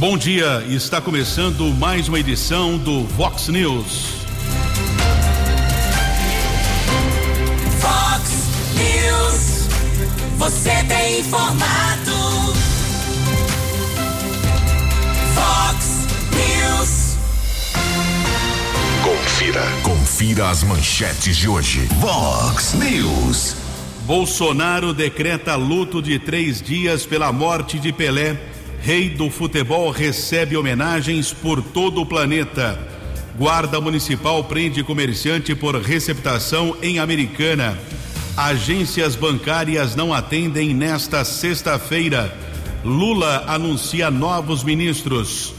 Bom dia, está começando mais uma edição do Vox News. Vox News, você tem informado. Vox News. Confira, confira as manchetes de hoje. Vox News. Bolsonaro decreta luto de três dias pela morte de Pelé. Rei do futebol recebe homenagens por todo o planeta. Guarda Municipal prende comerciante por receptação em Americana. Agências bancárias não atendem nesta sexta-feira. Lula anuncia novos ministros.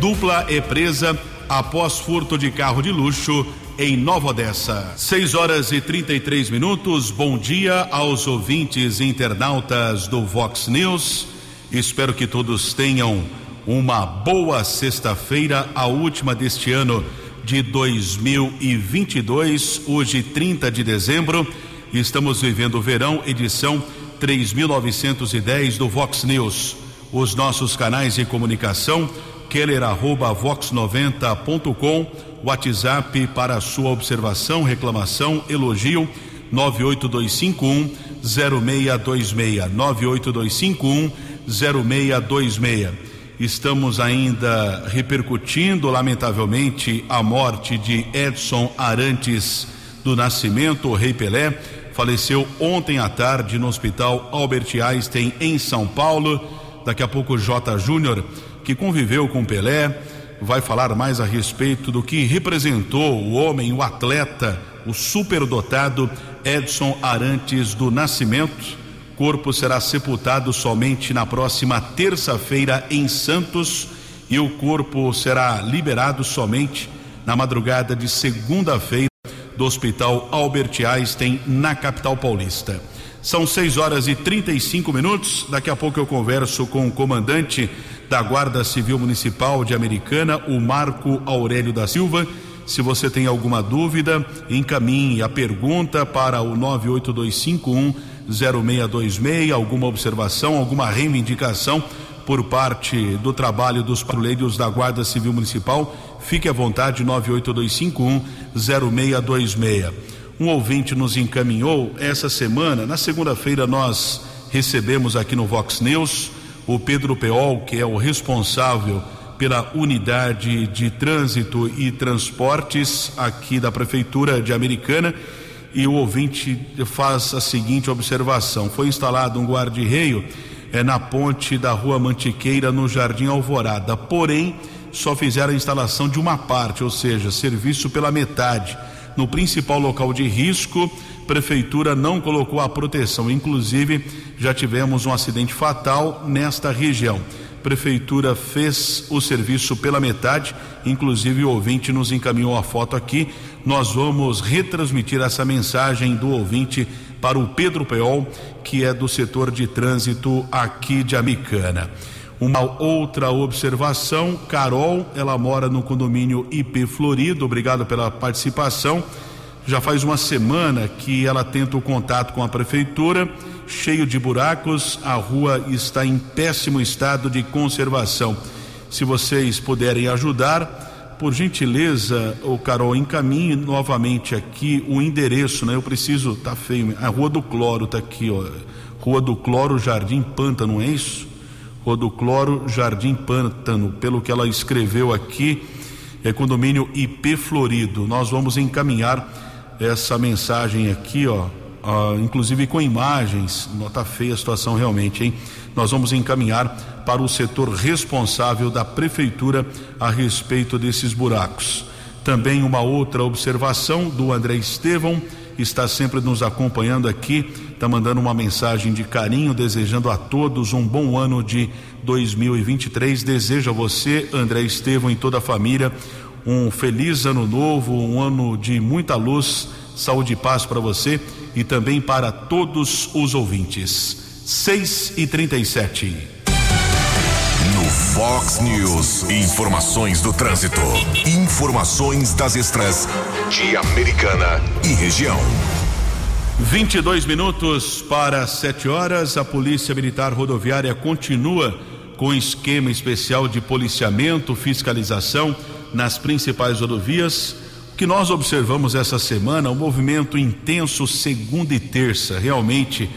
Dupla é presa após furto de carro de luxo em Nova Odessa. 6 horas e 33 minutos. Bom dia aos ouvintes internautas do Vox News. Espero que todos tenham uma boa sexta-feira, a última deste ano de 2022, hoje 30 de dezembro. Estamos vivendo o verão, edição 3910 do Vox News. Os nossos canais de comunicação keller arroba vox90.com, WhatsApp para sua observação, reclamação, elogio 98251 0626 98251 0626. Estamos ainda repercutindo, lamentavelmente, a morte de Edson Arantes do Nascimento, o Rei Pelé. Faleceu ontem à tarde no Hospital Albert Einstein, em São Paulo. Daqui a pouco, J. Júnior que conviveu com Pelé, vai falar mais a respeito do que representou o homem, o atleta, o superdotado Edson Arantes do Nascimento. Corpo será sepultado somente na próxima terça-feira em Santos e o corpo será liberado somente na madrugada de segunda-feira do Hospital Albert Einstein, na capital paulista. São 6 horas e 35 minutos. Daqui a pouco eu converso com o comandante da Guarda Civil Municipal de Americana, o Marco Aurélio da Silva. Se você tem alguma dúvida, encaminhe a pergunta para o 98251 0626, alguma observação, alguma reivindicação por parte do trabalho dos patrulheiros da Guarda Civil Municipal, fique à vontade 98251 0626. Um ouvinte nos encaminhou essa semana, na segunda-feira nós recebemos aqui no Vox News o Pedro Peol, que é o responsável pela unidade de trânsito e transportes aqui da Prefeitura de Americana. E o ouvinte faz a seguinte observação: foi instalado um guarda-reio é, na ponte da Rua Mantiqueira, no Jardim Alvorada. Porém, só fizeram a instalação de uma parte, ou seja, serviço pela metade. No principal local de risco, prefeitura não colocou a proteção. Inclusive, já tivemos um acidente fatal nesta região. Prefeitura fez o serviço pela metade, inclusive o ouvinte nos encaminhou a foto aqui. Nós vamos retransmitir essa mensagem do ouvinte para o Pedro Peol, que é do setor de trânsito aqui de Amicana. Uma outra observação, Carol, ela mora no condomínio IP Florido, obrigado pela participação. Já faz uma semana que ela tenta o contato com a prefeitura, cheio de buracos, a rua está em péssimo estado de conservação. Se vocês puderem ajudar, por gentileza, o Carol, encaminhe novamente aqui o endereço, né? Eu preciso, tá feio, a Rua do Cloro tá aqui, ó. Rua do Cloro, Jardim Pântano, é isso? Rua do Cloro, Jardim Pântano, pelo que ela escreveu aqui, é condomínio IP Florido. Nós vamos encaminhar essa mensagem aqui, ó, inclusive com imagens, nota feia a situação realmente, hein? Nós vamos encaminhar para o setor responsável da prefeitura a respeito desses buracos. Também uma outra observação do André Estevão, está sempre nos acompanhando aqui, está mandando uma mensagem de carinho, desejando a todos um bom ano de 2023. Desejo a você, André Estevão, e toda a família um feliz ano novo, um ano de muita luz, saúde e paz para você e também para todos os ouvintes. 6 e 37 No Fox News, informações do trânsito, informações das estradas de Americana e região. 22 minutos para 7 horas. A Polícia Militar Rodoviária continua com esquema especial de policiamento, fiscalização nas principais rodovias. O que nós observamos essa semana, um movimento intenso segunda e terça, realmente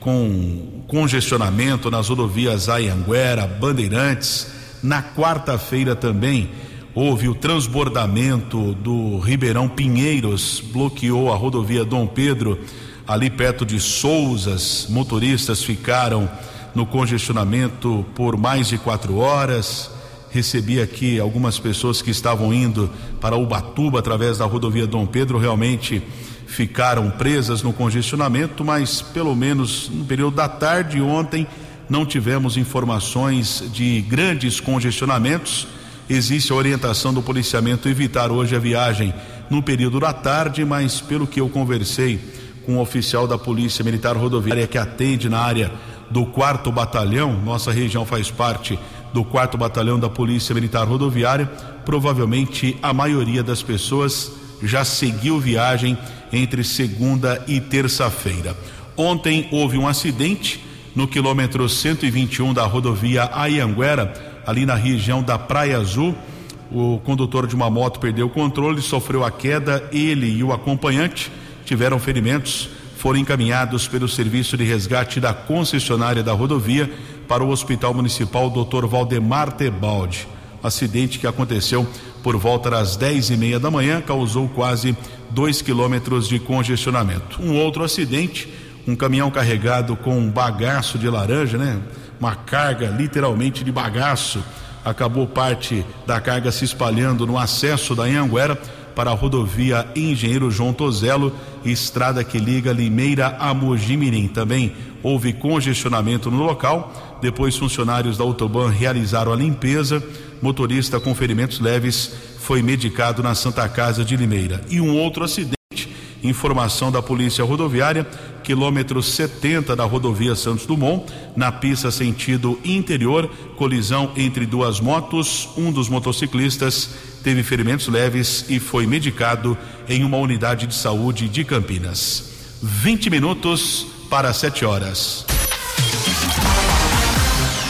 com congestionamento nas rodovias Ayanguera, Bandeirantes. Na quarta-feira também houve o transbordamento do Ribeirão Pinheiros, bloqueou a rodovia Dom Pedro, ali perto de Souzas. Motoristas ficaram no congestionamento por mais de quatro horas. Recebi aqui algumas pessoas que estavam indo para Ubatuba através da rodovia Dom Pedro, realmente ficaram presas no congestionamento, mas pelo menos no período da tarde ontem não tivemos informações de grandes congestionamentos. Existe a orientação do policiamento evitar hoje a viagem no período da tarde, mas pelo que eu conversei com um oficial da Polícia Militar Rodoviária que atende na área do quarto batalhão, nossa região faz parte do quarto batalhão da Polícia Militar Rodoviária, provavelmente a maioria das pessoas já seguiu viagem entre segunda e terça-feira. Ontem houve um acidente no quilômetro 121 da rodovia Ayanguera, ali na região da Praia Azul. O condutor de uma moto perdeu o controle, sofreu a queda, ele e o acompanhante tiveram ferimentos, foram encaminhados pelo serviço de resgate da concessionária da rodovia para o Hospital Municipal Dr. Valdemar Tebaldi. Acidente que aconteceu por volta das dez e meia da manhã causou quase dois quilômetros de congestionamento. Um outro acidente um caminhão carregado com um bagaço de laranja, né? Uma carga literalmente de bagaço. Acabou parte da carga se espalhando no acesso da Anhanguera para a rodovia Engenheiro João Tozelo, estrada que liga Limeira a Mojimirim. Também houve congestionamento no local. Depois, funcionários da Autoban realizaram a limpeza. Motorista com ferimentos leves foi medicado na Santa Casa de Limeira. E um outro acidente Informação da Polícia Rodoviária, quilômetro 70 da rodovia Santos Dumont, na pista sentido interior, colisão entre duas motos. Um dos motociclistas teve ferimentos leves e foi medicado em uma unidade de saúde de Campinas. 20 minutos para 7 horas.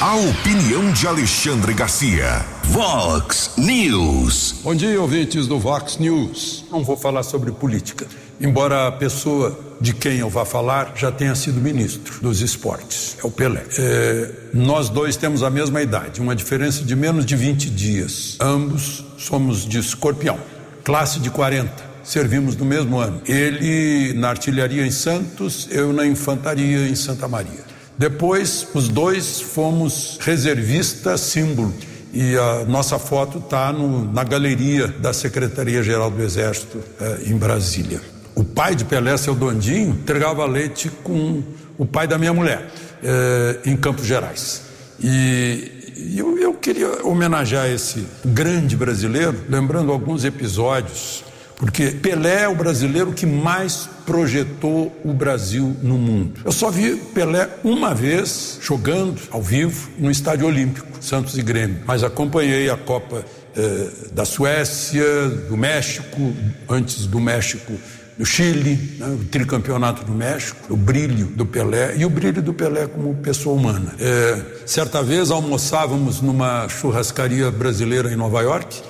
A opinião de Alexandre Garcia. Vox News. Bom dia, ouvintes do Vox News. Não vou falar sobre política embora a pessoa de quem eu vá falar já tenha sido ministro dos esportes, é o Pelé. É, nós dois temos a mesma idade, uma diferença de menos de 20 dias. Ambos somos de escorpião, classe de 40. Servimos no mesmo ano. Ele na artilharia em Santos, eu na infantaria em Santa Maria. Depois, os dois fomos reservista símbolo e a nossa foto está na galeria da Secretaria-Geral do Exército eh, em Brasília. O pai de Pelé, seu Dondinho, entregava leite com o pai da minha mulher, eh, em Campos Gerais. E, eu, eu queria homenagear esse grande brasileiro, lembrando alguns episódios, porque Pelé é o brasileiro que mais projetou o Brasil no mundo. Eu só vi Pelé uma vez jogando ao vivo no Estádio Olímpico, Santos e Grêmio, mas acompanhei a Copa eh, da Suécia, do México, antes do México do Chile, né, o tricampeonato do México, o brilho do Pelé e o brilho do Pelé como pessoa humana. É, certa vez almoçávamos numa churrascaria brasileira em Nova York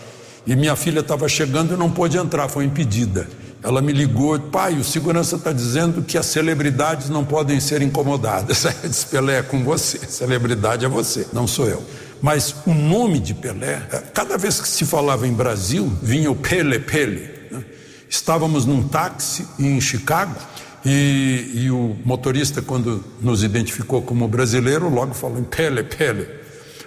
e minha filha estava chegando e não pôde entrar, foi impedida. Ela me ligou, pai, o segurança está dizendo que as celebridades não podem ser incomodadas. Eu disse, Pelé, é com você, celebridade é você, não sou eu. Mas o nome de Pelé, é, cada vez que se falava em Brasil, vinha o Pele Pele. Estávamos num táxi em Chicago e, e, o motorista, quando nos identificou como brasileiro, logo falou: Pele, Pele.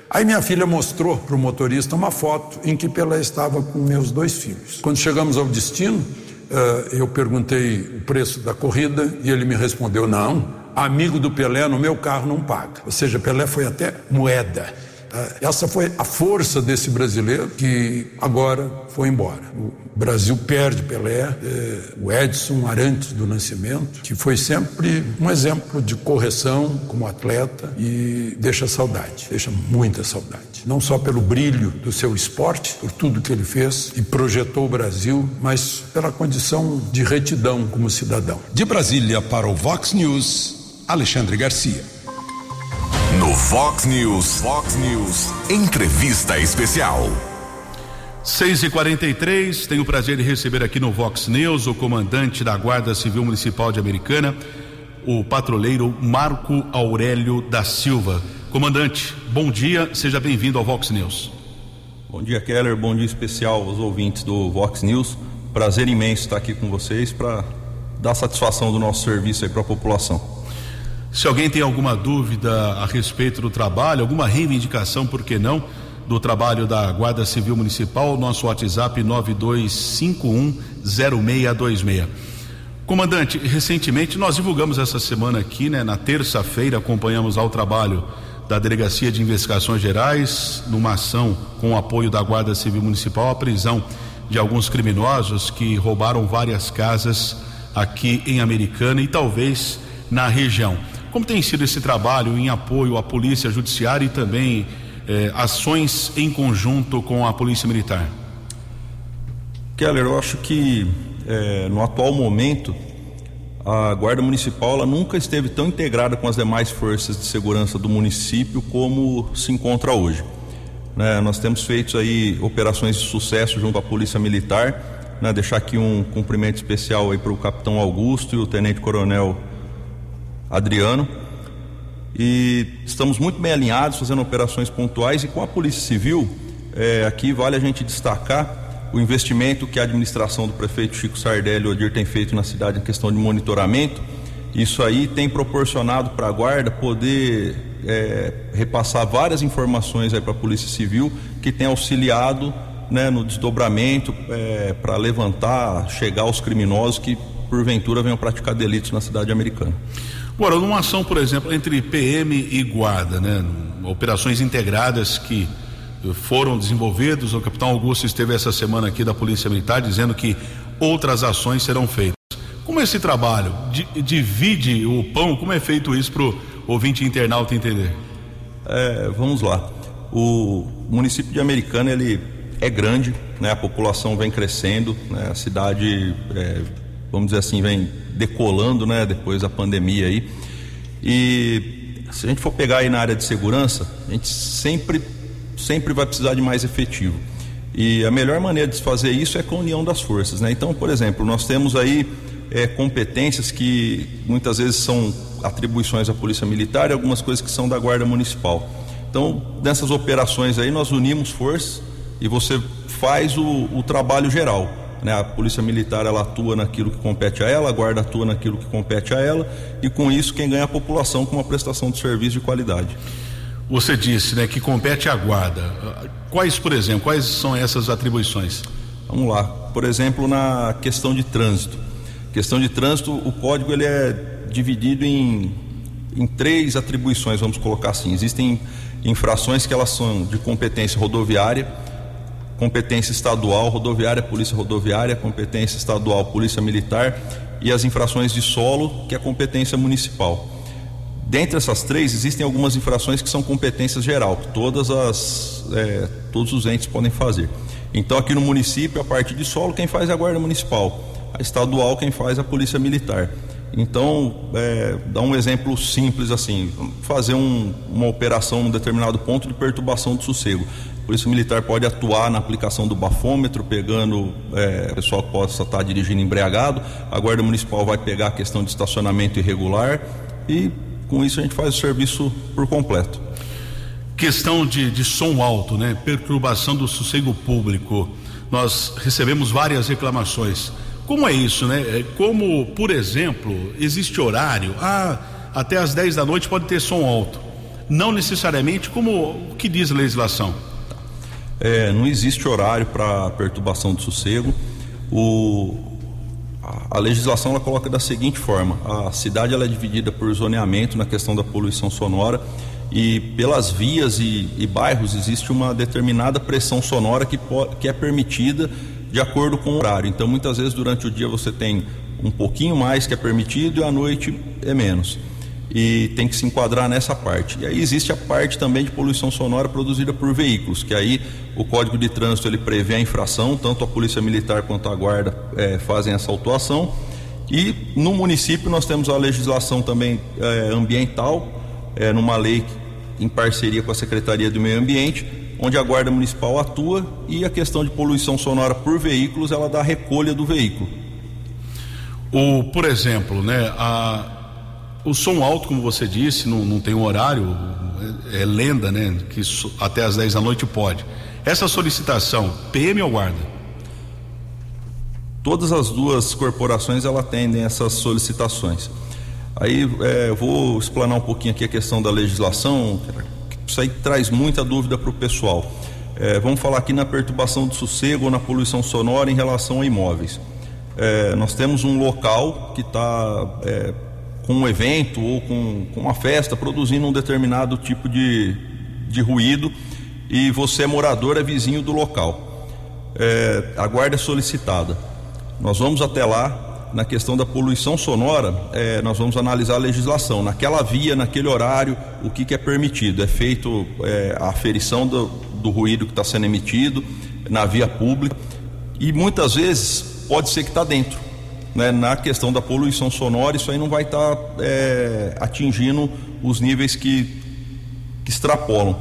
Aí minha filha mostrou para o motorista uma foto em que Pelé estava com meus dois filhos. Quando chegamos ao destino, uh, eu perguntei o preço da corrida e ele me respondeu: não, amigo do Pelé no meu carro não paga. Ou seja, Pelé foi até moeda. Ah, essa foi a força desse brasileiro que agora foi embora. O Brasil perde Pelé, eh, o Edson Arantes do Nascimento, que foi sempre um exemplo de correção como atleta e deixa saudade, deixa muita saudade. Não só pelo brilho do seu esporte, por tudo que ele fez e projetou o Brasil, mas pela condição de retidão como cidadão. De Brasília para o Vox News, Alexandre Garcia. No Fox News, Fox News, entrevista especial. 6 e 43 tenho o prazer de receber aqui no Vox News o comandante da Guarda Civil Municipal de Americana, o patrulheiro Marco Aurélio da Silva. Comandante, bom dia, seja bem-vindo ao Vox News. Bom dia, Keller, bom dia especial aos ouvintes do Vox News. Prazer imenso estar aqui com vocês para dar satisfação do nosso serviço aí para a população. Se alguém tem alguma dúvida a respeito do trabalho, alguma reivindicação, por que não, do trabalho da Guarda Civil Municipal, nosso WhatsApp 92510626. Comandante, recentemente nós divulgamos essa semana aqui, né, na terça-feira, acompanhamos ao trabalho da Delegacia de Investigações Gerais, numa ação com o apoio da Guarda Civil Municipal, a prisão de alguns criminosos que roubaram várias casas aqui em Americana e talvez na região. Como tem sido esse trabalho em apoio à Polícia Judiciária e também eh, ações em conjunto com a Polícia Militar? Keller, eu acho que eh, no atual momento a Guarda Municipal nunca esteve tão integrada com as demais forças de segurança do município como se encontra hoje. Né, nós temos feito aí operações de sucesso junto à Polícia Militar. Né, deixar aqui um cumprimento especial aí para o Capitão Augusto e o Tenente Coronel Adriano. E estamos muito bem alinhados, fazendo operações pontuais e com a Polícia Civil. É, aqui vale a gente destacar o investimento que a administração do prefeito Chico Sardelli Odir tem feito na cidade em questão de monitoramento. Isso aí tem proporcionado para a guarda poder é, repassar várias informações para a Polícia Civil que tem auxiliado né, no desdobramento é, para levantar, chegar aos criminosos que porventura venham praticar delitos na cidade americana. Agora, numa ação, por exemplo, entre PM e guarda, né, operações integradas que foram desenvolvidos. O capitão Augusto esteve essa semana aqui da Polícia Militar dizendo que outras ações serão feitas. Como esse trabalho? Divide o pão? Como é feito isso para o ouvinte internauta entender? É, vamos lá. O município de Americana ele é grande, né? A população vem crescendo, né? A cidade, é, vamos dizer assim, vem decolando, né? Depois da pandemia aí. E se a gente for pegar aí na área de segurança, a gente sempre sempre vai precisar de mais efetivo. E a melhor maneira de fazer isso é com a união das forças. Né? Então, por exemplo, nós temos aí é, competências que muitas vezes são atribuições da Polícia Militar e algumas coisas que são da Guarda Municipal. Então, nessas operações aí, nós unimos forças e você faz o, o trabalho geral. Né? A Polícia Militar ela atua naquilo que compete a ela, a Guarda atua naquilo que compete a ela, e com isso quem ganha é a população com uma prestação de serviço de qualidade. Você disse, né, que compete à guarda. Quais, por exemplo, quais são essas atribuições? Vamos lá. Por exemplo, na questão de trânsito. Questão de trânsito, o código ele é dividido em, em três atribuições, vamos colocar assim. Existem infrações que elas são de competência rodoviária, competência estadual, rodoviária, polícia rodoviária, competência estadual, polícia militar e as infrações de solo, que é competência municipal. Dentre essas três, existem algumas infrações que são competências geral, que todas as, é, todos os entes podem fazer. Então, aqui no município, a parte de solo, quem faz é a Guarda Municipal. A estadual, quem faz é a Polícia Militar. Então, é, dá um exemplo simples assim: fazer um, uma operação num determinado ponto de perturbação do sossego. Polícia Militar pode atuar na aplicação do bafômetro, pegando é, pessoal que possa estar dirigindo embriagado. A Guarda Municipal vai pegar a questão de estacionamento irregular e com isso a gente faz o serviço por completo. Questão de, de som alto, né? Perturbação do sossego público. Nós recebemos várias reclamações. Como é isso, né? É como, por exemplo, existe horário, ah, até às 10 da noite pode ter som alto. Não necessariamente como o que diz a legislação. É, não existe horário para perturbação do sossego. O, a legislação ela coloca da seguinte forma: a cidade ela é dividida por zoneamento na questão da poluição sonora e pelas vias e, e bairros existe uma determinada pressão sonora que, que é permitida de acordo com o horário. Então, muitas vezes durante o dia você tem um pouquinho mais que é permitido e à noite é menos e tem que se enquadrar nessa parte. E aí existe a parte também de poluição sonora produzida por veículos, que aí o Código de Trânsito ele prevê a infração, tanto a Polícia Militar quanto a Guarda é, fazem essa autuação. E no município nós temos a legislação também é, ambiental, é, numa lei em parceria com a Secretaria do Meio Ambiente, onde a Guarda Municipal atua e a questão de poluição sonora por veículos, ela dá recolha do veículo. O, por exemplo, né, a, o som alto, como você disse, não, não tem um horário, é, é lenda, né, que so, até às 10 da noite pode. Essa solicitação, PM ou guarda? Todas as duas corporações ela atendem essas solicitações. Aí é, eu vou explanar um pouquinho aqui a questão da legislação, isso aí traz muita dúvida para o pessoal. É, vamos falar aqui na perturbação do sossego ou na poluição sonora em relação a imóveis. É, nós temos um local que está é, com um evento ou com, com, uma festa produzindo um determinado tipo de, de ruído e você é morador, é vizinho do local. É, a guarda é solicitada. Nós vamos até lá, na questão da poluição sonora, é, nós vamos analisar a legislação. Naquela via, naquele horário, o que, que é permitido? É feito é, a aferição do, do ruído que está sendo emitido na via pública e muitas vezes pode ser que está dentro. Né? Na questão da poluição sonora, isso aí não vai estar tá, é, atingindo os níveis que, que extrapolam.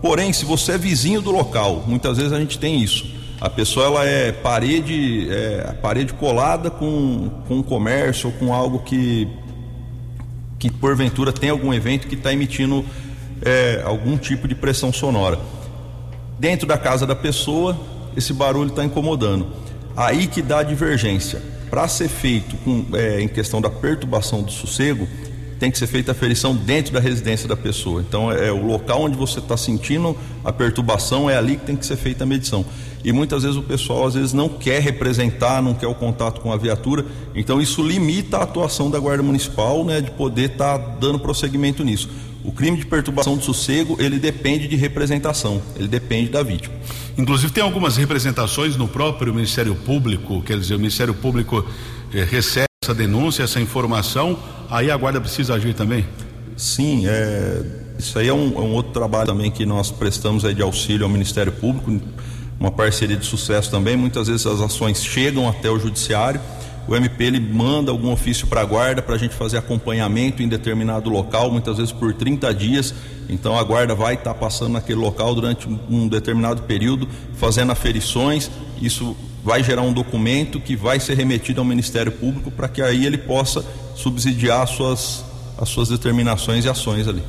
Porém, se você é vizinho do local, muitas vezes a gente tem isso a pessoa ela é parede, é, parede colada com, com comércio ou com algo que, que porventura tem algum evento que está emitindo é, algum tipo de pressão sonora. Dentro da casa da pessoa, esse barulho está incomodando. Aí que dá a divergência. Para ser feito com, é, em questão da perturbação do sossego, tem que ser feita a ferição dentro da residência da pessoa. Então, é, é o local onde você está sentindo a perturbação, é ali que tem que ser feita a medição e muitas vezes o pessoal às vezes não quer representar, não quer o contato com a viatura, então isso limita a atuação da Guarda Municipal, né, de poder estar tá dando prosseguimento nisso. O crime de perturbação do sossego, ele depende de representação, ele depende da vítima. Inclusive tem algumas representações no próprio Ministério Público, quer dizer, o Ministério Público eh, recebe essa denúncia, essa informação, aí a guarda precisa agir também? Sim, é, isso aí é um, é um outro trabalho também que nós prestamos aí de auxílio ao Ministério Público uma parceria de sucesso também. Muitas vezes as ações chegam até o judiciário. O MP ele manda algum ofício para a guarda para a gente fazer acompanhamento em determinado local, muitas vezes por 30 dias. Então a guarda vai estar tá passando naquele local durante um determinado período, fazendo aferições. Isso vai gerar um documento que vai ser remetido ao Ministério Público para que aí ele possa subsidiar as suas, as suas determinações e ações ali.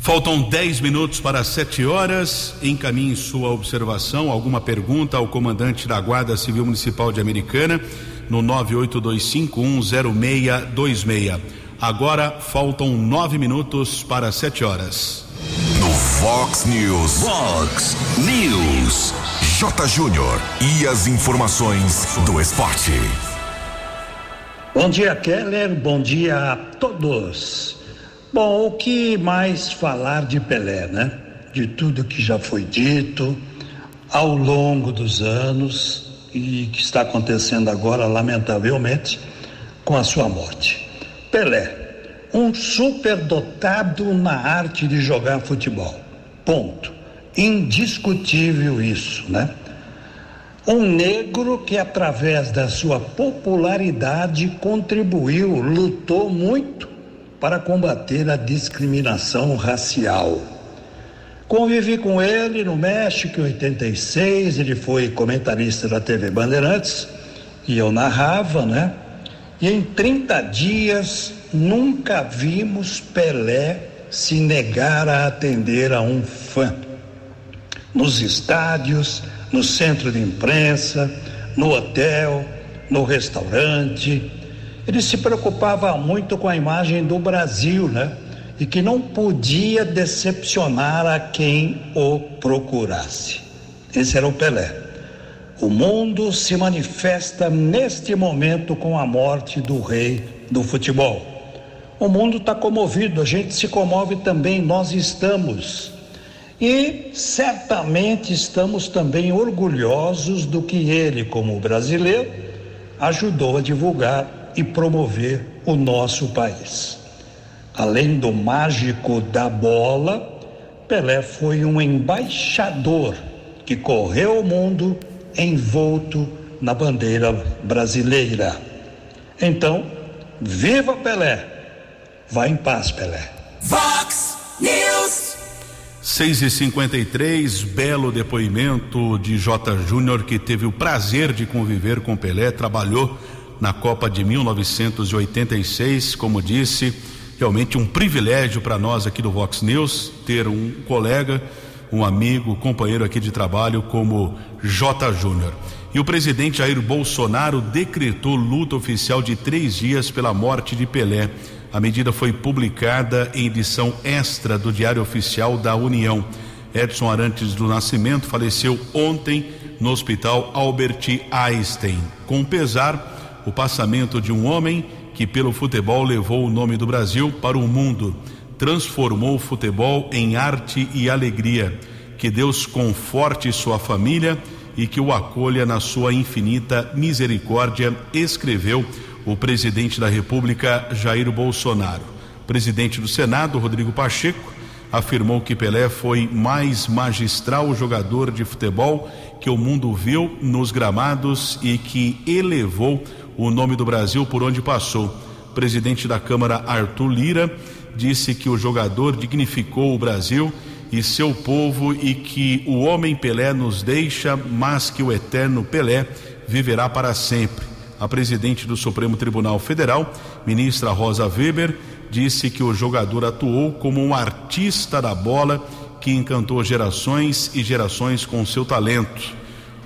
Faltam 10 minutos para 7 horas. Encaminhe sua observação, alguma pergunta ao comandante da Guarda Civil Municipal de Americana no 982510626. Agora faltam 9 minutos para 7 horas. No Fox News. Fox News. J. Júnior. E as informações do esporte. Bom dia, Keller. Bom dia a todos. Bom, o que mais falar de Pelé, né? De tudo que já foi dito ao longo dos anos e que está acontecendo agora, lamentavelmente, com a sua morte. Pelé, um superdotado na arte de jogar futebol. Ponto. Indiscutível isso, né? Um negro que, através da sua popularidade, contribuiu, lutou muito para combater a discriminação racial. Convivi com ele no México em 86, ele foi comentarista da TV Bandeirantes e eu narrava, né? E em 30 dias nunca vimos Pelé se negar a atender a um fã. Nos estádios, no centro de imprensa, no hotel, no restaurante, ele se preocupava muito com a imagem do Brasil, né? E que não podia decepcionar a quem o procurasse. Esse era o Pelé. O mundo se manifesta neste momento com a morte do rei do futebol. O mundo está comovido, a gente se comove também, nós estamos. E certamente estamos também orgulhosos do que ele, como brasileiro, ajudou a divulgar e promover o nosso país. Além do mágico da bola, Pelé foi um embaixador que correu o mundo envolto na bandeira brasileira. Então, viva Pelé! Vá em paz, Pelé. Vox News. 6 e 53 belo depoimento de J. Júnior, que teve o prazer de conviver com Pelé, trabalhou na Copa de 1986, como disse, realmente um privilégio para nós aqui do Vox News ter um colega, um amigo, companheiro aqui de trabalho como J. Júnior. E o presidente Jair Bolsonaro decretou luta oficial de três dias pela morte de Pelé. A medida foi publicada em edição extra do Diário Oficial da União. Edson Arantes do Nascimento faleceu ontem no Hospital Albert Einstein. Com pesar, o passamento de um homem que, pelo futebol, levou o nome do Brasil para o mundo, transformou o futebol em arte e alegria. Que Deus conforte sua família e que o acolha na sua infinita misericórdia, escreveu o presidente da República, Jair Bolsonaro. Presidente do Senado, Rodrigo Pacheco, afirmou que Pelé foi mais magistral jogador de futebol que o mundo viu nos gramados e que elevou o nome do Brasil por onde passou. O presidente da Câmara, Arthur Lira, disse que o jogador dignificou o Brasil e seu povo e que o homem Pelé nos deixa, mas que o eterno Pelé viverá para sempre. A presidente do Supremo Tribunal Federal, ministra Rosa Weber, disse que o jogador atuou como um artista da bola que encantou gerações e gerações com seu talento.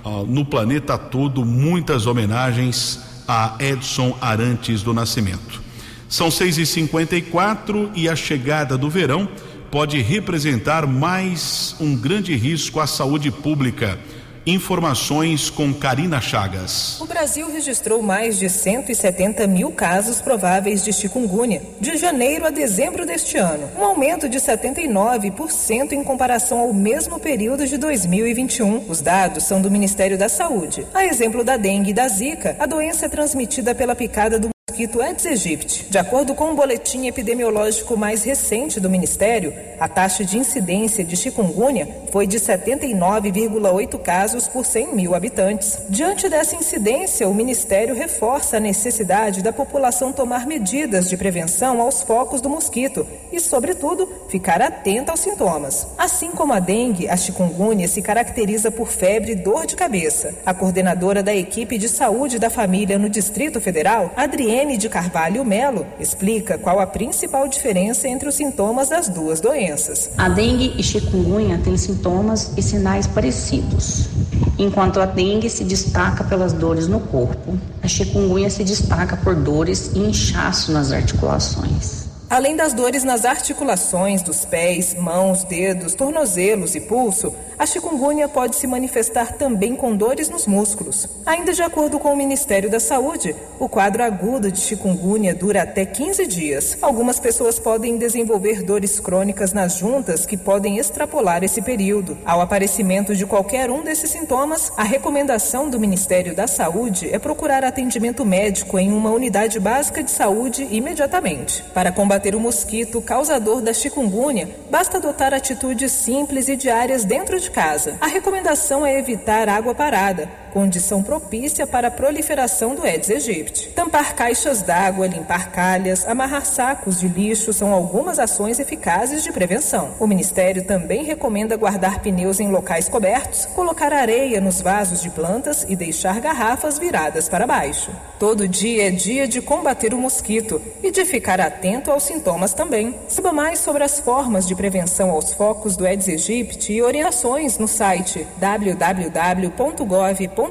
Ah, no planeta todo, muitas homenagens a Edson Arantes do Nascimento. São 6 e 54 e a chegada do verão pode representar mais um grande risco à saúde pública. Informações com Karina Chagas. O Brasil registrou mais de 170 mil casos prováveis de chikungunya de janeiro a dezembro deste ano, um aumento de 79% em comparação ao mesmo período de 2021. Os dados são do Ministério da Saúde. A exemplo da dengue e da zika, a doença é transmitida pela picada do mosquito Aedes aegypti. De acordo com o boletim epidemiológico mais recente do Ministério, a taxa de incidência de chikungunya foi de 79,8 casos por 100 mil habitantes. Diante dessa incidência, o Ministério reforça a necessidade da população tomar medidas de prevenção aos focos do mosquito e, sobretudo, ficar atenta aos sintomas. Assim como a dengue, a chikungunya se caracteriza por febre e dor de cabeça. A coordenadora da equipe de saúde da família no Distrito Federal, Adriene de Carvalho Melo explica qual a principal diferença entre os sintomas das duas doenças. A dengue e chikungunya têm sintomas e sinais parecidos. Enquanto a dengue se destaca pelas dores no corpo, a chikungunya se destaca por dores e inchaço nas articulações. Além das dores nas articulações dos pés, mãos, dedos, tornozelos e pulso, a chikungunya pode se manifestar também com dores nos músculos. Ainda de acordo com o Ministério da Saúde, o quadro agudo de chikungunya dura até 15 dias. Algumas pessoas podem desenvolver dores crônicas nas juntas que podem extrapolar esse período. Ao aparecimento de qualquer um desses sintomas, a recomendação do Ministério da Saúde é procurar atendimento médico em uma unidade básica de saúde imediatamente. Para combater combater o mosquito causador da chikungunya, basta adotar atitudes simples e diárias dentro de casa. A recomendação é evitar água parada, condição propícia para a proliferação do Aedes aegypti. Tampar caixas d'água, limpar calhas, amarrar sacos de lixo são algumas ações eficazes de prevenção. O Ministério também recomenda guardar pneus em locais cobertos, colocar areia nos vasos de plantas e deixar garrafas viradas para baixo. Todo dia é dia de combater o mosquito e de ficar atento aos sintomas também. Saiba mais sobre as formas de prevenção aos focos do Aedes aegypti e orientações no site www.gov.br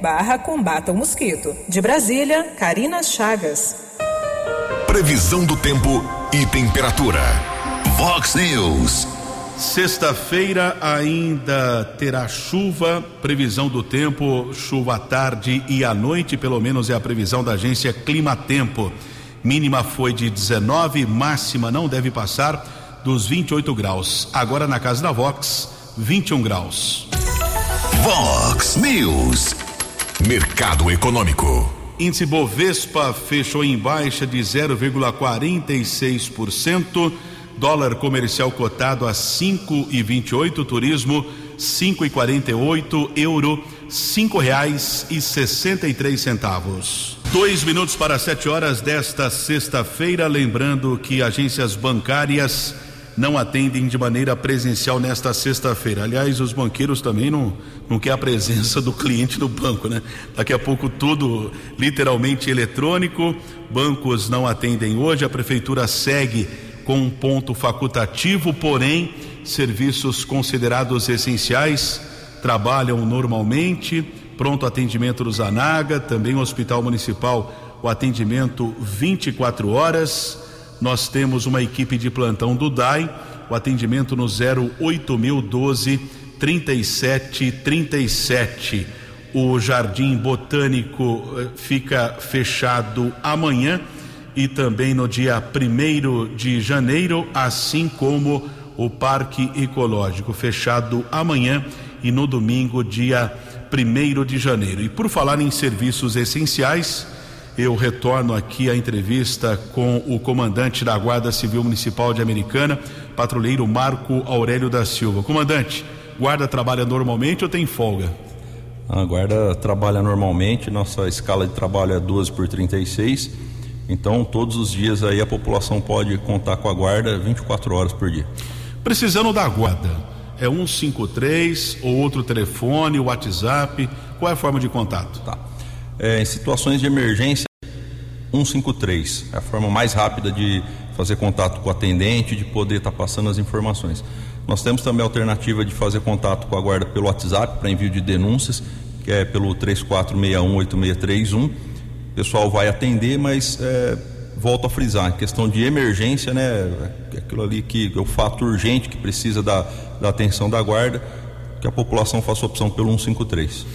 barra combata o mosquito. De Brasília, Karina Chagas. Previsão do tempo e temperatura. Vox News. Sexta-feira ainda terá chuva, previsão do tempo, chuva à tarde e à noite, pelo menos é a previsão da agência Clima Tempo. Mínima foi de 19, máxima não deve passar dos 28 graus. Agora na casa da Vox, 21 graus. Vox News. Mercado Econômico. Índice Bovespa fechou em baixa de 0,46%. Dólar comercial cotado a cinco e vinte e oito, turismo cinco e quarenta e oito, euro cinco reais e sessenta e três centavos. Dois minutos para sete horas desta sexta-feira, lembrando que agências bancárias não atendem de maneira presencial nesta sexta-feira. Aliás, os banqueiros também não, não quer a presença do cliente no banco, né? Daqui a pouco tudo literalmente eletrônico. Bancos não atendem hoje, a prefeitura segue com um ponto facultativo, porém, serviços considerados essenciais trabalham normalmente. Pronto atendimento do Zanaga, também o Hospital Municipal, o atendimento 24 horas nós temos uma equipe de plantão do DAI, o atendimento no 08012 3737. O Jardim Botânico eh, fica fechado amanhã e também no dia 1 de janeiro, assim como o Parque Ecológico fechado amanhã e no domingo, dia 1 de janeiro. E por falar em serviços essenciais, eu retorno aqui a entrevista com o comandante da Guarda Civil Municipal de Americana, patrulheiro Marco Aurélio da Silva. Comandante, guarda trabalha normalmente ou tem folga? A guarda trabalha normalmente, nossa escala de trabalho é 12 por 36. Então, todos os dias aí a população pode contar com a guarda 24 horas por dia. Precisando da guarda, é 153 ou outro telefone, WhatsApp, qual é a forma de contato? Tá. É, em situações de emergência, 153 é a forma mais rápida de fazer contato com o atendente, de poder estar tá passando as informações. Nós temos também a alternativa de fazer contato com a guarda pelo WhatsApp para envio de denúncias, que é pelo 34618631. O pessoal vai atender, mas é, volto a frisar, questão de emergência, né, é aquilo ali que é o fato urgente que precisa da, da atenção da guarda, que a população faça opção pelo 153.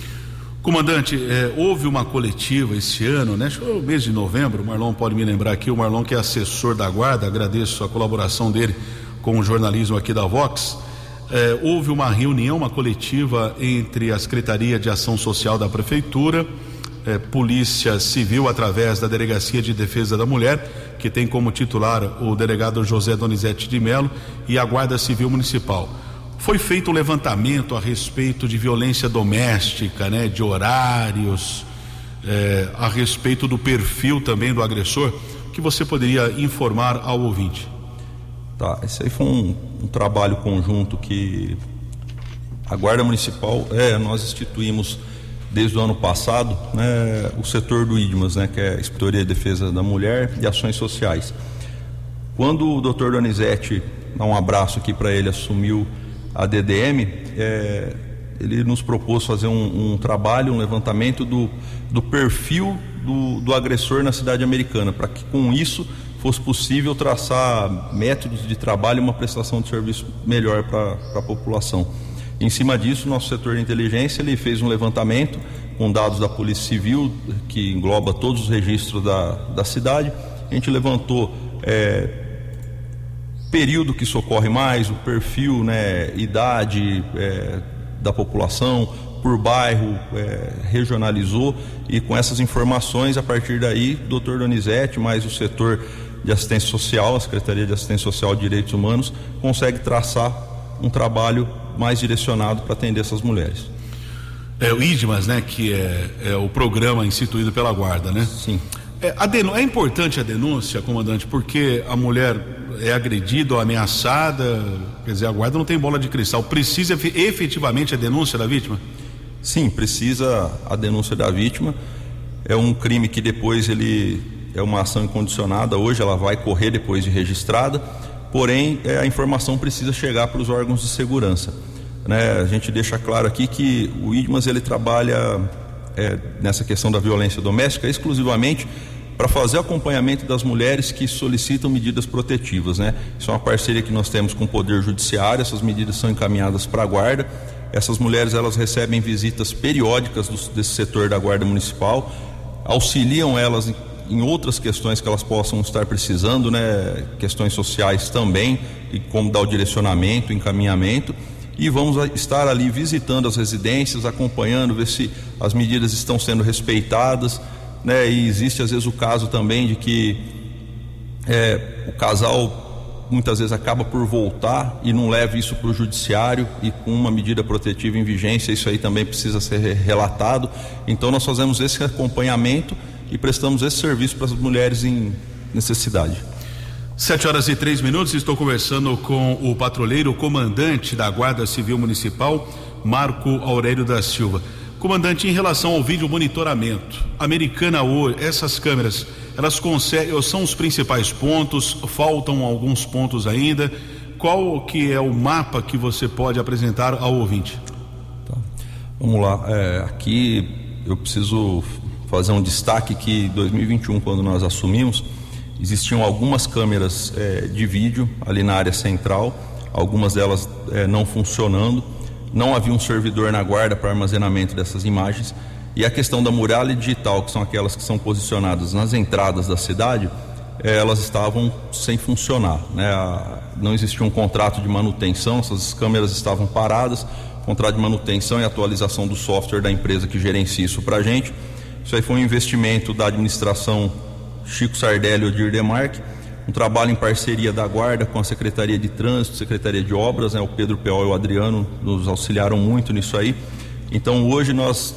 Comandante, é, houve uma coletiva esse ano, né? Acho que o mês de novembro, o Marlon pode me lembrar aqui, o Marlon que é assessor da guarda, agradeço a colaboração dele com o jornalismo aqui da Vox. É, houve uma reunião, uma coletiva entre a Secretaria de Ação Social da Prefeitura, é, Polícia Civil, através da Delegacia de Defesa da Mulher, que tem como titular o delegado José Donizete de Melo, e a Guarda Civil Municipal. Foi feito um levantamento a respeito de violência doméstica, né, de horários, é, a respeito do perfil também do agressor, que você poderia informar ao ouvinte. Tá, esse aí foi um, um trabalho conjunto que a Guarda Municipal, é, nós instituímos desde o ano passado né, o setor do IDMAS, né, que é a Inspetoria de Defesa da Mulher e Ações Sociais. Quando o doutor Donizete, dá um abraço aqui para ele, assumiu a DDM, é, ele nos propôs fazer um, um, trabalho, um levantamento do, do perfil do, do agressor na cidade americana, para que com isso fosse possível traçar métodos de trabalho e uma prestação de serviço melhor para a população. Em cima disso, nosso setor de inteligência ele fez um levantamento com dados da Polícia Civil, que engloba todos os registros da, da cidade. A gente levantou é, período que socorre mais, o perfil, né, idade é, da população, por bairro, é, regionalizou e com essas informações, a partir daí, doutor Donizete, mais o setor de assistência social, a Secretaria de Assistência Social e Direitos Humanos, consegue traçar um trabalho mais direcionado para atender essas mulheres. É o IDMAS, né, que é, é o programa instituído pela Guarda, né? Sim. É, é importante a denúncia, comandante, porque a mulher é agredida ou ameaçada, quer dizer, a guarda não tem bola de cristal. Precisa efetivamente a denúncia da vítima? Sim, precisa a denúncia da vítima. É um crime que depois ele é uma ação incondicionada, hoje ela vai correr depois de registrada, porém é, a informação precisa chegar para os órgãos de segurança. Né? A gente deixa claro aqui que o IDMAS ele trabalha é, nessa questão da violência doméstica exclusivamente para fazer acompanhamento das mulheres que solicitam medidas protetivas, né? Isso é uma parceria que nós temos com o Poder Judiciário, essas medidas são encaminhadas para a Guarda. Essas mulheres elas recebem visitas periódicas do, desse setor da Guarda Municipal, auxiliam elas em, em outras questões que elas possam estar precisando, né? Questões sociais também, e como dar o direcionamento, encaminhamento e vamos estar ali visitando as residências, acompanhando, ver se as medidas estão sendo respeitadas né? E existe às vezes o caso também de que é, o casal muitas vezes acaba por voltar e não leva isso para o judiciário e com uma medida protetiva em vigência, isso aí também precisa ser relatado. Então nós fazemos esse acompanhamento e prestamos esse serviço para as mulheres em necessidade. Sete horas e três minutos, estou conversando com o patrulheiro comandante da Guarda Civil Municipal, Marco Aurélio da Silva. Comandante, em relação ao vídeo monitoramento, Americana hoje, essas câmeras, elas conseguem, são os principais pontos, faltam alguns pontos ainda. Qual que é o mapa que você pode apresentar ao ouvinte? Tá. Vamos lá, é, aqui eu preciso fazer um destaque que em 2021, quando nós assumimos, Existiam algumas câmeras é, de vídeo ali na área central, algumas delas é, não funcionando. Não havia um servidor na guarda para armazenamento dessas imagens. E a questão da muralha digital, que são aquelas que são posicionadas nas entradas da cidade, é, elas estavam sem funcionar. Né? não existia um contrato de manutenção, essas câmeras estavam paradas. Contrato de manutenção e atualização do software da empresa que gerencia isso para a gente. Isso aí foi um investimento da administração Chico Sardelli e Odir Demarque, um trabalho em parceria da Guarda com a Secretaria de Trânsito, Secretaria de Obras, né? o Pedro Peol e o Adriano nos auxiliaram muito nisso aí. Então hoje nós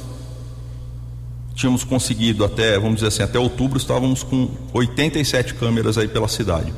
tínhamos conseguido até, vamos dizer assim, até outubro estávamos com 87 câmeras aí pela cidade.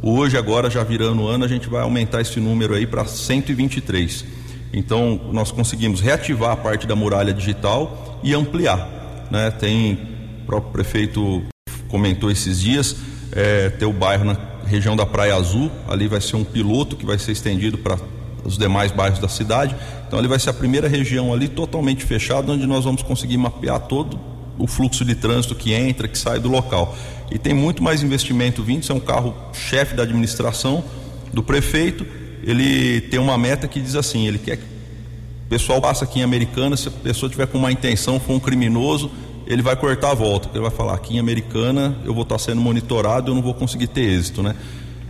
Hoje, agora, já virando o ano, a gente vai aumentar esse número aí para 123. Então, nós conseguimos reativar a parte da muralha digital e ampliar. Né? Tem o próprio prefeito comentou esses dias, é, ter o bairro na região da Praia Azul, ali vai ser um piloto que vai ser estendido para os demais bairros da cidade. Então ali vai ser a primeira região ali totalmente fechada, onde nós vamos conseguir mapear todo o fluxo de trânsito que entra, que sai do local. E tem muito mais investimento vindo, isso é um carro chefe da administração do prefeito. Ele tem uma meta que diz assim, ele quer que o pessoal passe aqui em Americana, se a pessoa tiver com uma intenção, for um criminoso, ele vai cortar a volta, ele vai falar aqui em Americana eu vou estar sendo monitorado, eu não vou conseguir ter êxito, né?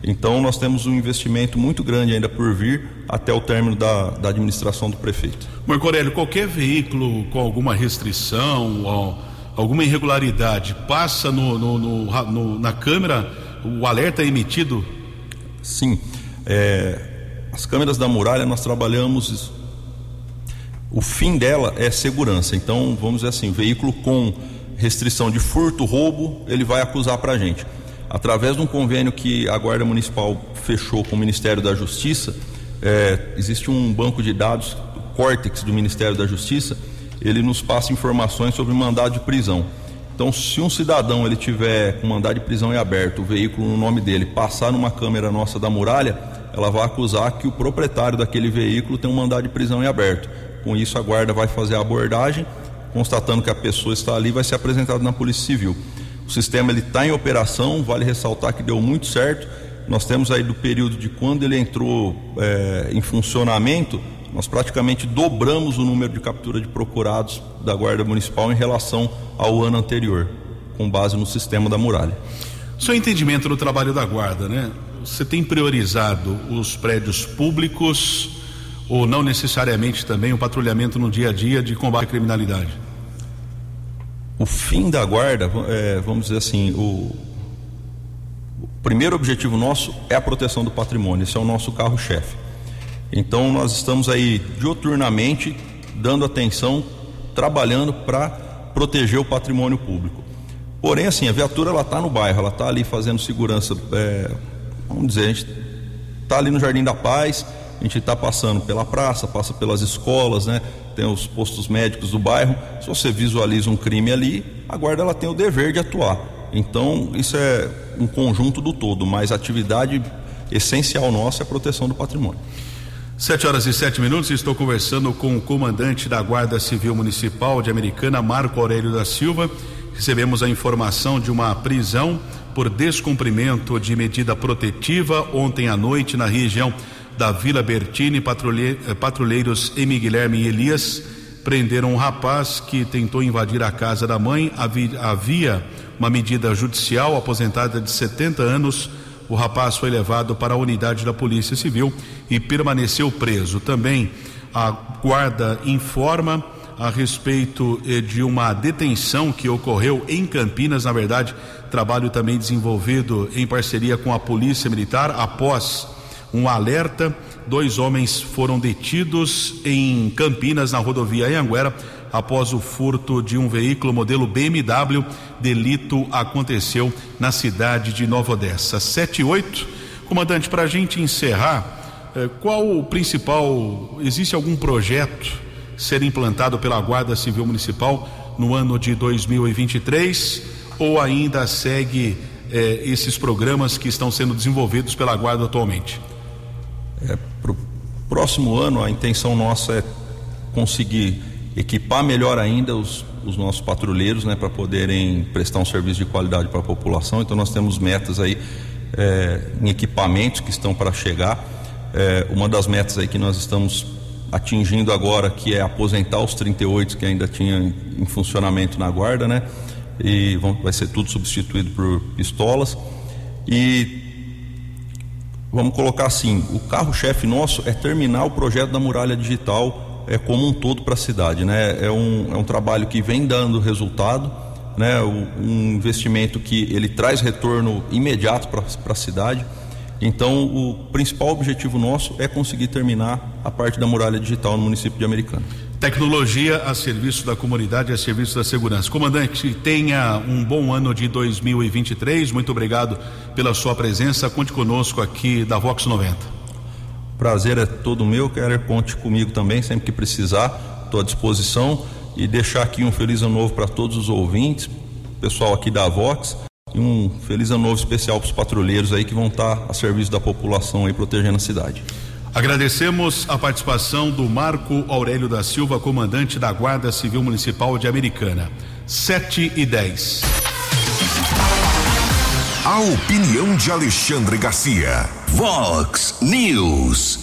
Então nós temos um investimento muito grande ainda por vir até o término da, da administração do prefeito. Marco Aurélio, qualquer veículo com alguma restrição ou alguma irregularidade passa no, no, no, no na câmera, o alerta é emitido? Sim. É, as câmeras da muralha nós trabalhamos o fim dela é segurança. Então, vamos dizer assim, veículo com restrição de furto, roubo, ele vai acusar para a gente. Através de um convênio que a Guarda Municipal fechou com o Ministério da Justiça, é, existe um banco de dados, o Cortex do Ministério da Justiça, ele nos passa informações sobre mandado de prisão. Então, se um cidadão ele tiver com mandado de prisão em aberto, o veículo no nome dele passar numa câmera nossa da muralha, ela vai acusar que o proprietário daquele veículo tem um mandado de prisão em aberto. Com isso, a guarda vai fazer a abordagem, constatando que a pessoa está ali, vai ser apresentado na Polícia Civil. O sistema está em operação, vale ressaltar que deu muito certo. Nós temos aí do período de quando ele entrou é, em funcionamento, nós praticamente dobramos o número de captura de procurados da Guarda Municipal em relação ao ano anterior, com base no sistema da muralha. Seu entendimento do trabalho da Guarda, né? Você tem priorizado os prédios públicos ou não necessariamente também o patrulhamento no dia a dia de combate à criminalidade? O fim da guarda, é, vamos dizer assim, o, o primeiro objetivo nosso é a proteção do patrimônio, esse é o nosso carro-chefe. Então nós estamos aí dioturnamente dando atenção, trabalhando para proteger o patrimônio público. Porém, assim, a viatura ela está no bairro, ela está ali fazendo segurança, é, vamos dizer, a gente está ali no Jardim da Paz, a gente está passando pela praça, passa pelas escolas, né? Tem os postos médicos do bairro. Se você visualiza um crime ali, a guarda ela tem o dever de atuar. Então, isso é um conjunto do todo, mas a atividade essencial nossa é a proteção do patrimônio. Sete horas e sete minutos, estou conversando com o comandante da Guarda Civil Municipal de Americana, Marco Aurélio da Silva. Recebemos a informação de uma prisão por descumprimento de medida protetiva ontem à noite na região da Vila Bertini, patrulhe, eh, patrulheiros Emi Guilherme e Elias prenderam um rapaz que tentou invadir a casa da mãe. Havia uma medida judicial, aposentada de 70 anos. O rapaz foi levado para a unidade da Polícia Civil e permaneceu preso. Também a guarda informa a respeito eh, de uma detenção que ocorreu em Campinas, na verdade, trabalho também desenvolvido em parceria com a Polícia Militar após um alerta Dois homens foram detidos em Campinas, na rodovia Anhanguera, após o furto de um veículo modelo BMW. Delito aconteceu na cidade de Nova Odessa. 78. Comandante, para a gente encerrar, eh, qual o principal. Existe algum projeto ser implantado pela Guarda Civil Municipal no ano de 2023 ou ainda segue eh, esses programas que estão sendo desenvolvidos pela Guarda atualmente? É, para o próximo ano, a intenção nossa é conseguir equipar melhor ainda os, os nossos patrulheiros, né, para poderem prestar um serviço de qualidade para a população. Então, nós temos metas aí é, em equipamentos que estão para chegar. É, uma das metas aí que nós estamos atingindo agora, que é aposentar os 38 que ainda tinham em funcionamento na guarda, né? E vão, vai ser tudo substituído por pistolas. E vamos colocar assim, o carro-chefe nosso é terminar o projeto da muralha digital é, como um todo para a cidade, né? É um, é um trabalho que vem dando resultado, né? Um investimento que ele traz retorno imediato para a cidade. Então, o principal objetivo nosso é conseguir terminar a parte da muralha digital no município de Americana. Tecnologia a serviço da comunidade, a serviço da segurança. Comandante, tenha um bom ano de 2023. Muito obrigado pela sua presença. Conte conosco aqui da Vox 90. Prazer é todo meu. Quero conte comigo também, sempre que precisar. Estou à disposição. E deixar aqui um feliz ano novo para todos os ouvintes, pessoal aqui da Vox. E um feliz ano novo especial para os patrulheiros aí que vão estar a serviço da população aí protegendo a cidade. Agradecemos a participação do Marco Aurélio da Silva, comandante da Guarda Civil Municipal de Americana. 7 e 10. A opinião de Alexandre Garcia. Vox News.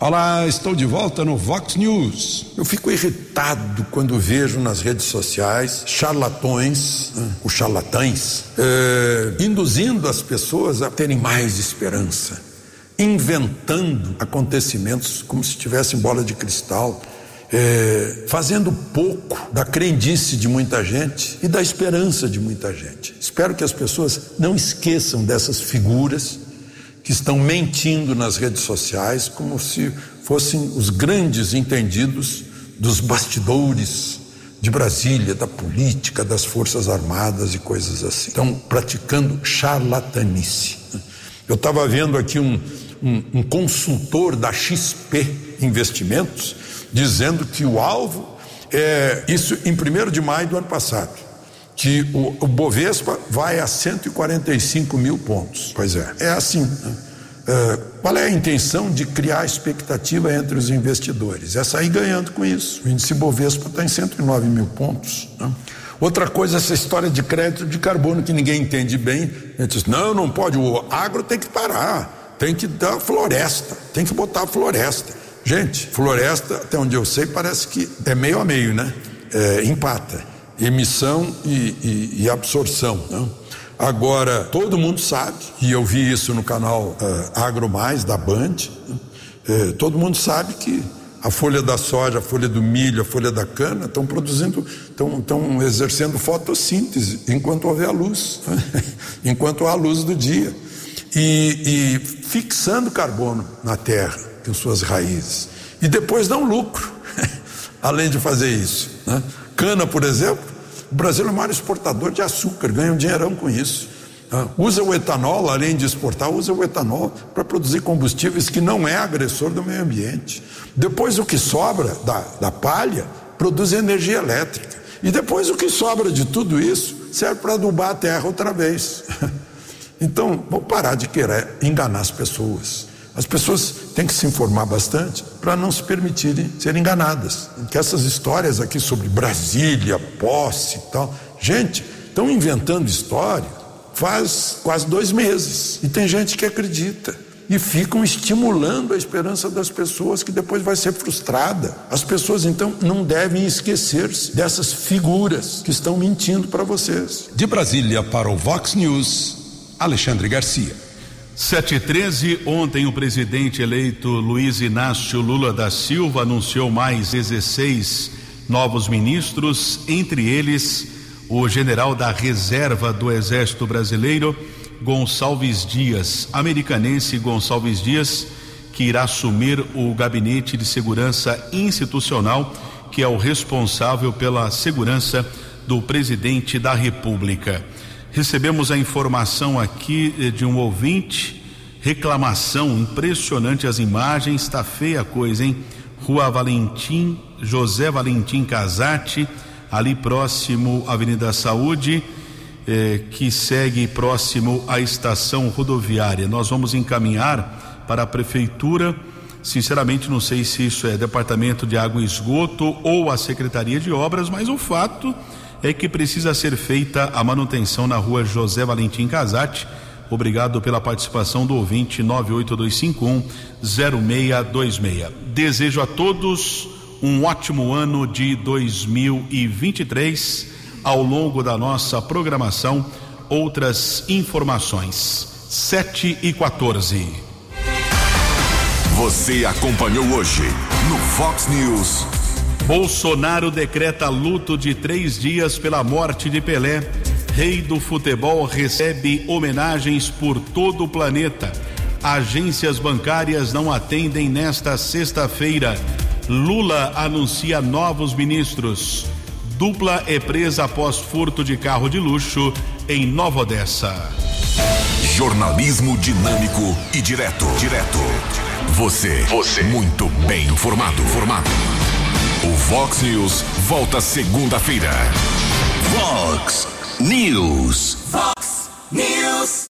Olá, estou de volta no Vox News. Eu fico irritado quando vejo nas redes sociais charlatões, né, os charlatães, eh, induzindo as pessoas a terem mais esperança, inventando acontecimentos como se tivessem bola de cristal, eh, fazendo pouco da crendice de muita gente e da esperança de muita gente. Espero que as pessoas não esqueçam dessas figuras que estão mentindo nas redes sociais como se fossem os grandes entendidos dos bastidores de Brasília, da política, das Forças Armadas e coisas assim. Estão praticando charlatanice. Eu estava vendo aqui um, um, um consultor da XP Investimentos dizendo que o alvo é isso em 1 de maio do ano passado que o, o Bovespa vai a 145 mil pontos. Pois é, é assim. Né? Uh, qual é a intenção de criar expectativa entre os investidores? É sair ganhando com isso. O índice Bovespa está em 109 mil pontos. Né? Outra coisa, essa história de crédito de carbono que ninguém entende bem. A gente diz, não, não pode, o agro tem que parar, tem que dar floresta, tem que botar floresta. Gente, floresta, até onde eu sei, parece que é meio a meio, né? É, empata emissão e, e, e absorção. Né? Agora, todo mundo sabe, e eu vi isso no canal uh, Agro Mais, da Band, uh, todo mundo sabe que a folha da soja, a folha do milho, a folha da cana estão produzindo, estão exercendo fotossíntese enquanto houver a luz, enquanto há a luz do dia. E, e fixando carbono na terra, com suas raízes. E depois dão lucro, além de fazer isso. Né? Cana, por exemplo, o Brasil é o maior exportador de açúcar, ganha um dinheirão com isso. Ah, usa o etanol, além de exportar, usa o etanol para produzir combustíveis que não é agressor do meio ambiente. Depois, o que sobra da, da palha produz energia elétrica. E depois, o que sobra de tudo isso serve para adubar a terra outra vez. Então, vamos parar de querer enganar as pessoas. As pessoas têm que se informar bastante para não se permitirem ser enganadas. Que essas histórias aqui sobre Brasília, posse e tal, gente, estão inventando história faz quase dois meses e tem gente que acredita e ficam estimulando a esperança das pessoas que depois vai ser frustrada. As pessoas então não devem esquecer-se dessas figuras que estão mentindo para vocês. De Brasília para o Vox News, Alexandre Garcia. 713, ontem o presidente eleito Luiz Inácio Lula da Silva anunciou mais 16 novos ministros, entre eles o general da reserva do Exército Brasileiro, Gonçalves Dias, americanense Gonçalves Dias, que irá assumir o gabinete de segurança institucional, que é o responsável pela segurança do presidente da República. Recebemos a informação aqui eh, de um ouvinte, reclamação impressionante as imagens, está feia a coisa, hein? Rua Valentim, José Valentim Casati, ali próximo à Avenida Saúde, eh, que segue próximo à estação rodoviária. Nós vamos encaminhar para a prefeitura. Sinceramente, não sei se isso é Departamento de Água e Esgoto ou a Secretaria de Obras, mas o fato é que precisa ser feita a manutenção na rua José Valentim Casati. Obrigado pela participação do ouvinte 982510626. Desejo a todos um ótimo ano de 2023. Ao longo da nossa programação, outras informações. 7 e 14. Você acompanhou hoje no Fox News. Bolsonaro decreta luto de três dias pela morte de Pelé. Rei do futebol recebe homenagens por todo o planeta. Agências bancárias não atendem nesta sexta-feira. Lula anuncia novos ministros. Dupla é presa após furto de carro de luxo em Nova Odessa. Jornalismo dinâmico e direto. Direto. Você. Você. Muito bem informado. Formado. O Fox News volta segunda-feira. Fox News. Fox News.